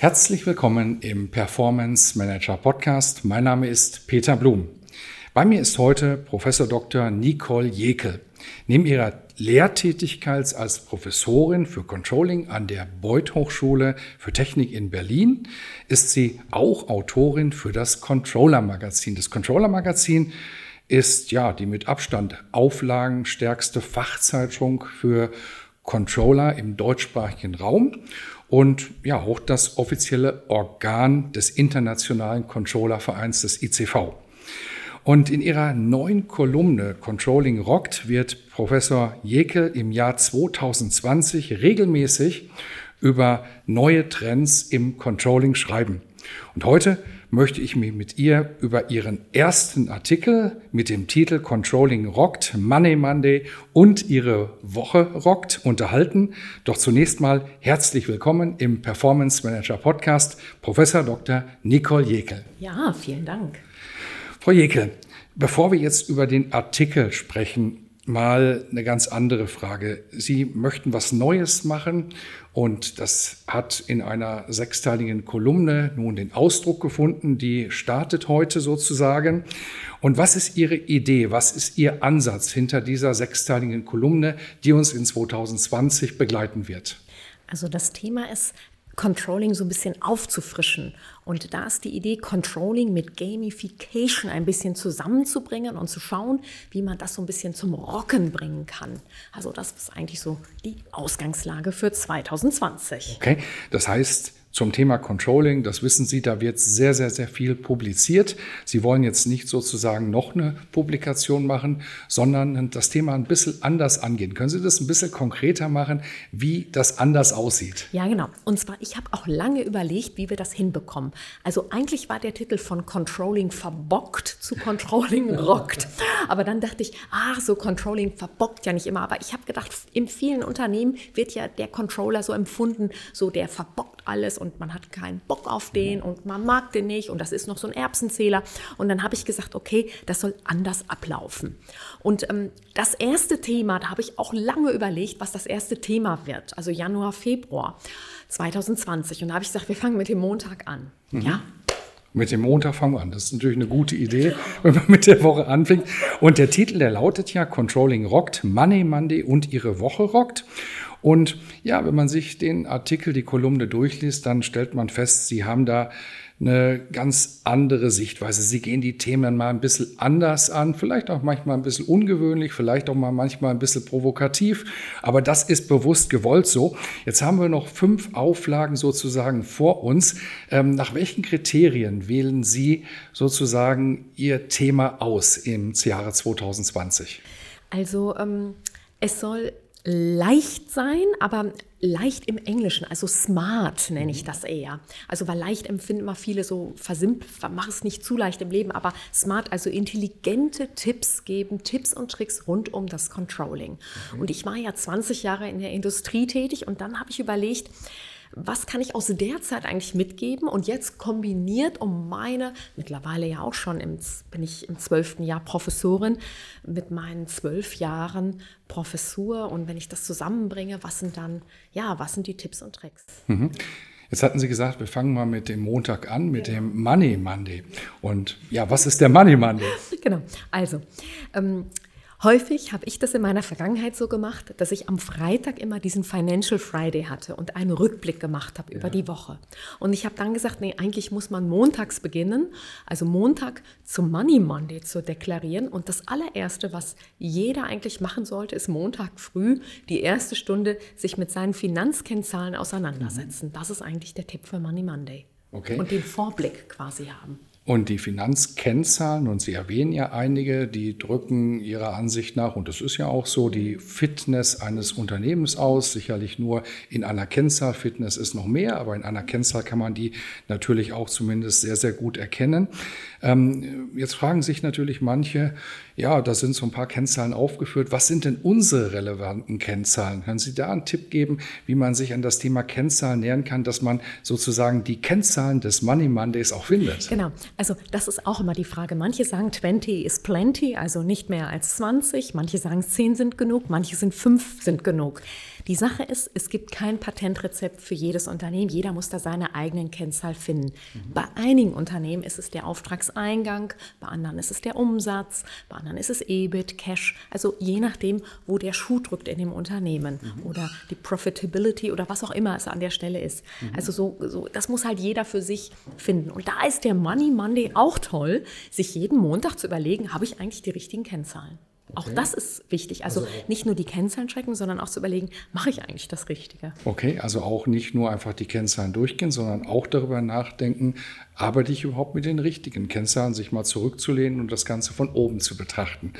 Herzlich willkommen im Performance Manager Podcast. Mein Name ist Peter Blum. Bei mir ist heute Professor Dr. Nicole Jekel. Neben ihrer Lehrtätigkeit als Professorin für Controlling an der Beuth Hochschule für Technik in Berlin ist sie auch Autorin für das Controller Magazin. Das Controller Magazin ist ja die mit Abstand auflagenstärkste Fachzeitung für Controller im deutschsprachigen Raum und ja auch das offizielle Organ des Internationalen Controllervereins des ICV. Und in ihrer neuen Kolumne Controlling Rockt wird Professor Jekel im Jahr 2020 regelmäßig über neue Trends im Controlling schreiben. Und heute möchte ich mich mit ihr über ihren ersten Artikel mit dem Titel Controlling Rockt, Money Monday und ihre Woche rockt unterhalten. Doch zunächst mal herzlich willkommen im Performance Manager Podcast, Professor Dr. Nicole Jekel. Ja, vielen Dank. Frau Jekel, bevor wir jetzt über den Artikel sprechen, mal eine ganz andere Frage. Sie möchten was Neues machen und das hat in einer sechsteiligen Kolumne nun den Ausdruck gefunden, die startet heute sozusagen. Und was ist Ihre Idee, was ist Ihr Ansatz hinter dieser sechsteiligen Kolumne, die uns in 2020 begleiten wird? Also das Thema ist Controlling so ein bisschen aufzufrischen. Und da ist die Idee, Controlling mit Gamification ein bisschen zusammenzubringen und zu schauen, wie man das so ein bisschen zum Rocken bringen kann. Also das ist eigentlich so die Ausgangslage für 2020. Okay, das heißt, zum Thema Controlling, das wissen Sie, da wird sehr, sehr, sehr viel publiziert. Sie wollen jetzt nicht sozusagen noch eine Publikation machen, sondern das Thema ein bisschen anders angehen. Können Sie das ein bisschen konkreter machen, wie das anders aussieht? Ja, genau. Und zwar, ich habe auch lange überlegt, wie wir das hinbekommen. Also eigentlich war der Titel von Controlling verbockt zu Controlling rockt. Aber dann dachte ich, ach, so Controlling verbockt ja nicht immer. Aber ich habe gedacht, in vielen Unternehmen wird ja der Controller so empfunden, so der verbockt alles und man hat keinen Bock auf den und man mag den nicht und das ist noch so ein Erbsenzähler. Und dann habe ich gesagt, okay, das soll anders ablaufen. Und ähm, das erste Thema, da habe ich auch lange überlegt, was das erste Thema wird, also Januar, Februar 2020. Und da habe ich gesagt, wir fangen mit dem Montag an. Mhm. Ja, mit dem Montag fangen wir an. Das ist natürlich eine gute Idee, wenn man mit der Woche anfängt. Und der Titel, der lautet ja Controlling Rockt, Money Monday und Ihre Woche rockt. Und ja, wenn man sich den Artikel, die Kolumne durchliest, dann stellt man fest, Sie haben da eine ganz andere Sichtweise. Sie gehen die Themen mal ein bisschen anders an, vielleicht auch manchmal ein bisschen ungewöhnlich, vielleicht auch mal manchmal ein bisschen provokativ, aber das ist bewusst gewollt so. Jetzt haben wir noch fünf Auflagen sozusagen vor uns. Ähm, nach welchen Kriterien wählen Sie sozusagen Ihr Thema aus im Jahre 2020? Also ähm, es soll leicht sein, aber leicht im Englischen, also smart nenne ich mhm. das eher. Also weil leicht empfinden immer viele so versimpelt, mach es nicht zu leicht im Leben, aber smart, also intelligente Tipps geben, Tipps und Tricks rund um das Controlling. Mhm. Und ich war ja 20 Jahre in der Industrie tätig und dann habe ich überlegt, was kann ich aus der Zeit eigentlich mitgeben und jetzt kombiniert um meine, mittlerweile ja auch schon, im, bin ich im zwölften Jahr Professorin, mit meinen zwölf Jahren Professur und wenn ich das zusammenbringe, was sind dann, ja, was sind die Tipps und Tricks? Mhm. Jetzt hatten Sie gesagt, wir fangen mal mit dem Montag an, mit ja. dem Money Monday. Und ja, was ist der Money Monday? Genau, also ähm, Häufig habe ich das in meiner Vergangenheit so gemacht, dass ich am Freitag immer diesen Financial Friday hatte und einen Rückblick gemacht habe über ja. die Woche. Und ich habe dann gesagt, nee, eigentlich muss man montags beginnen, also Montag zum Money Monday zu deklarieren. Und das allererste, was jeder eigentlich machen sollte, ist Montag früh die erste Stunde sich mit seinen Finanzkennzahlen auseinandersetzen. Mhm. Das ist eigentlich der Tipp für Money Monday. Okay. Und den Vorblick quasi haben. Und die Finanzkennzahlen, und Sie erwähnen ja einige, die drücken Ihrer Ansicht nach, und das ist ja auch so, die Fitness eines Unternehmens aus. Sicherlich nur in einer Kennzahl. Fitness ist noch mehr, aber in einer Kennzahl kann man die natürlich auch zumindest sehr, sehr gut erkennen. Ähm, jetzt fragen sich natürlich manche, ja, da sind so ein paar Kennzahlen aufgeführt. Was sind denn unsere relevanten Kennzahlen? Können Sie da einen Tipp geben, wie man sich an das Thema Kennzahlen nähern kann, dass man sozusagen die Kennzahlen des Money Mondays auch findet? Genau. Also das ist auch immer die Frage. Manche sagen 20 ist plenty, also nicht mehr als 20. Manche sagen 10 sind genug, manche sind 5 sind genug. Die Sache ist, es gibt kein Patentrezept für jedes Unternehmen. Jeder muss da seine eigenen Kennzahl finden. Mhm. Bei einigen Unternehmen ist es der Auftragseingang, bei anderen ist es der Umsatz, bei anderen ist es EBIT, Cash. Also je nachdem, wo der Schuh drückt in dem Unternehmen mhm. oder die Profitability oder was auch immer es an der Stelle ist. Mhm. Also so, so, das muss halt jeder für sich finden. Und da ist der Money Monday auch toll, sich jeden Montag zu überlegen, habe ich eigentlich die richtigen Kennzahlen? Auch das ist wichtig. Also, also, nicht nur die Kennzahlen checken, sondern auch zu überlegen, mache ich eigentlich das Richtige? Okay, also auch nicht nur einfach die Kennzahlen durchgehen, sondern auch darüber nachdenken, arbeite ich überhaupt mit den richtigen Kennzahlen, sich mal zurückzulehnen und das Ganze von oben zu betrachten.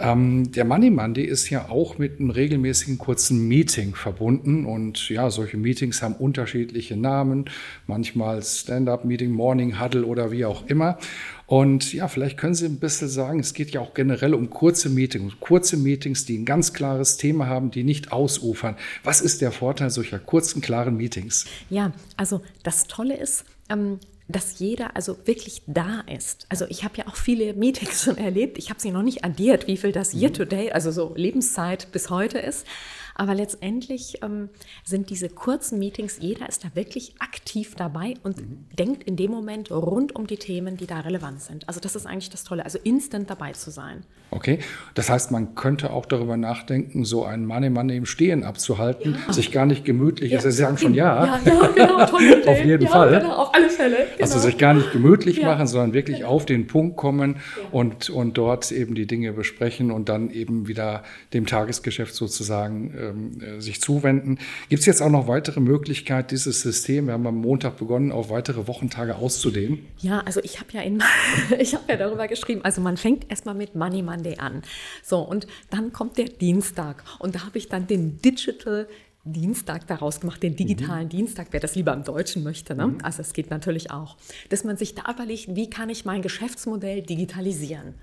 Ähm, der Money Monday ist ja auch mit einem regelmäßigen kurzen Meeting verbunden und ja, solche Meetings haben unterschiedliche Namen, manchmal Stand-up-Meeting, Morning Huddle oder wie auch immer. Und ja, vielleicht können Sie ein bisschen sagen, es geht ja auch generell um kurze Meetings, kurze Meetings, die ein ganz klares Thema haben, die nicht ausufern. Was ist der Vorteil solcher kurzen, klaren Meetings? Ja, also das Tolle ist, ähm, dass jeder also wirklich da ist. Also ich habe ja auch viele Meetings schon erlebt. Ich habe sie noch nicht addiert, wie viel das Year to Day, also so Lebenszeit bis heute ist. Aber letztendlich ähm, sind diese kurzen Meetings, jeder ist da wirklich aktiv dabei und mhm. denkt in dem Moment rund um die Themen, die da relevant sind. Also das ist eigentlich das Tolle, also instant dabei zu sein. Okay, das heißt, man könnte auch darüber nachdenken, so einen Mann im Mann im Stehen abzuhalten, ja. sich gar nicht gemütlich, ja. also Sie sagen schon ja. Ja, ja genau, tolle Idee. auf jeden ja, Fall. Genau, auf alle Fälle. Also genau. Also sich gar nicht gemütlich machen, sondern wirklich genau. auf den Punkt kommen und, und dort eben die Dinge besprechen und dann eben wieder dem Tagesgeschäft sozusagen äh, ähm, äh, sich zuwenden. Gibt es jetzt auch noch weitere Möglichkeiten, dieses System, wir haben am Montag begonnen, auf weitere Wochentage auszudehnen? Ja, also ich habe ja, in, ich hab ja darüber geschrieben, also man fängt erstmal mit Money Monday an. So, und dann kommt der Dienstag und da habe ich dann den Digital Dienstag daraus gemacht, den digitalen mhm. Dienstag, wer das lieber im Deutschen möchte. Ne? Mhm. Also es geht natürlich auch, dass man sich da überlegt, wie kann ich mein Geschäftsmodell digitalisieren?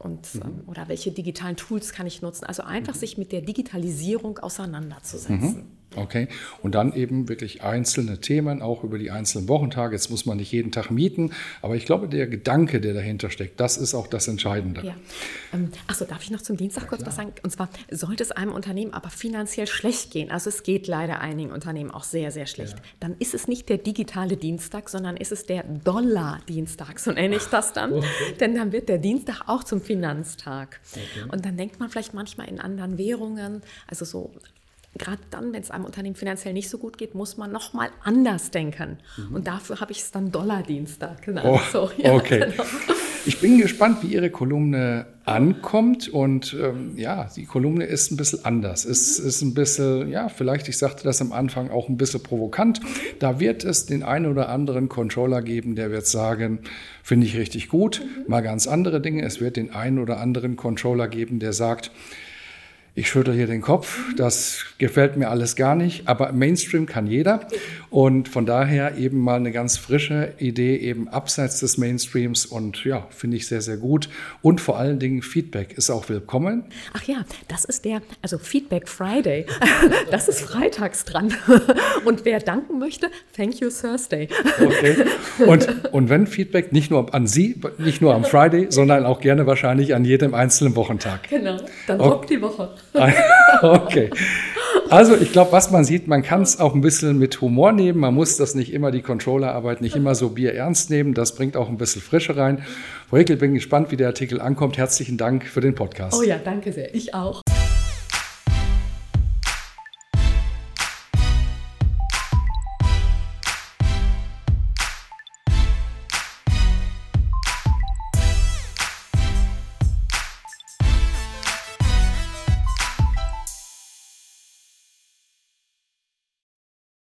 und mhm. Ähm, oder welche digitalen Tools kann ich nutzen. Also einfach mhm. sich mit der Digitalisierung auseinanderzusetzen. Okay, und dann eben wirklich einzelne Themen, auch über die einzelnen Wochentage. Jetzt muss man nicht jeden Tag mieten, aber ich glaube, der Gedanke, der dahinter steckt, das ist auch das Entscheidende. Ja. Ähm, Achso, darf ich noch zum Dienstag ja, kurz was sagen? Und zwar sollte es einem Unternehmen aber finanziell schlecht gehen, also es geht leider einigen Unternehmen auch sehr, sehr schlecht, ja. dann ist es nicht der digitale Dienstag, sondern ist es der Dollar-Dienstag, so nenne ich das dann. Okay. Denn dann wird der Dienstag auch zum Finanztag. Okay. Und dann denkt man vielleicht manchmal in anderen Währungen, also so gerade dann, wenn es einem Unternehmen finanziell nicht so gut geht, muss man noch mal anders denken. Mhm. Und dafür habe ich es dann Dollardienstag genannt. Oh, so, ja, okay. Genau. Ich bin gespannt, wie Ihre Kolumne ankommt. Und ähm, ja, die Kolumne ist ein bisschen anders. Es mhm. ist ein bisschen, ja, vielleicht, ich sagte das am Anfang, auch ein bisschen provokant. Da wird es den einen oder anderen Controller geben, der wird sagen, finde ich richtig gut. Mhm. Mal ganz andere Dinge. Es wird den einen oder anderen Controller geben, der sagt, ich schüttel hier den Kopf, das gefällt mir alles gar nicht, aber Mainstream kann jeder und von daher eben mal eine ganz frische Idee eben abseits des Mainstreams und ja, finde ich sehr, sehr gut und vor allen Dingen Feedback ist auch willkommen. Ach ja, das ist der, also Feedback Friday, das ist freitags dran und wer danken möchte, thank you Thursday. Okay. Und, und wenn Feedback nicht nur an Sie, nicht nur am Friday, sondern auch gerne wahrscheinlich an jedem einzelnen Wochentag. Genau, dann rockt okay. die Woche. okay. Also ich glaube, was man sieht, man kann es auch ein bisschen mit Humor nehmen. Man muss das nicht immer, die Controllerarbeit nicht immer so bierernst nehmen. Das bringt auch ein bisschen Frische rein. Frau Heckel, bin gespannt, wie der Artikel ankommt. Herzlichen Dank für den Podcast. Oh ja, danke sehr. Ich auch.